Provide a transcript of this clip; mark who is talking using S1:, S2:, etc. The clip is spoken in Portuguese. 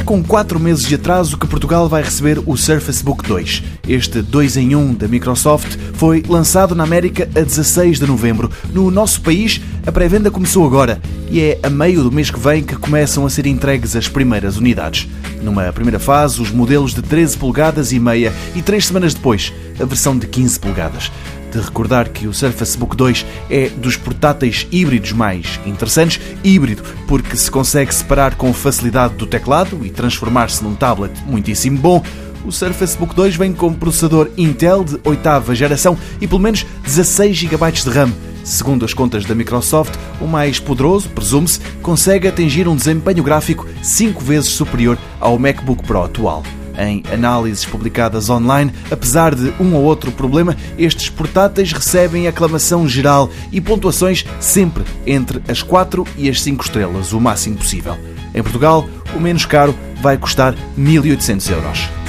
S1: com 4 meses de atraso que Portugal vai receber o Surface Book 2. Este 2 em 1 da Microsoft foi lançado na América a 16 de novembro. No nosso país, a pré-venda começou agora e é a meio do mês que vem que começam a ser entregues as primeiras unidades. Numa primeira fase, os modelos de 13 polegadas e meia e três semanas depois, a versão de 15 polegadas de recordar que o Surface Book 2 é dos portáteis híbridos mais interessantes. Híbrido porque se consegue separar com facilidade do teclado e transformar-se num tablet muitíssimo bom. O Surface Book 2 vem com processador Intel de oitava geração e pelo menos 16 GB de RAM. Segundo as contas da Microsoft, o mais poderoso, presume-se, consegue atingir um desempenho gráfico 5 vezes superior ao MacBook Pro atual. Em análises publicadas online, apesar de um ou outro problema, estes portáteis recebem aclamação geral e pontuações sempre entre as 4 e as 5 estrelas, o máximo possível. Em Portugal, o menos caro vai custar 1.800 euros.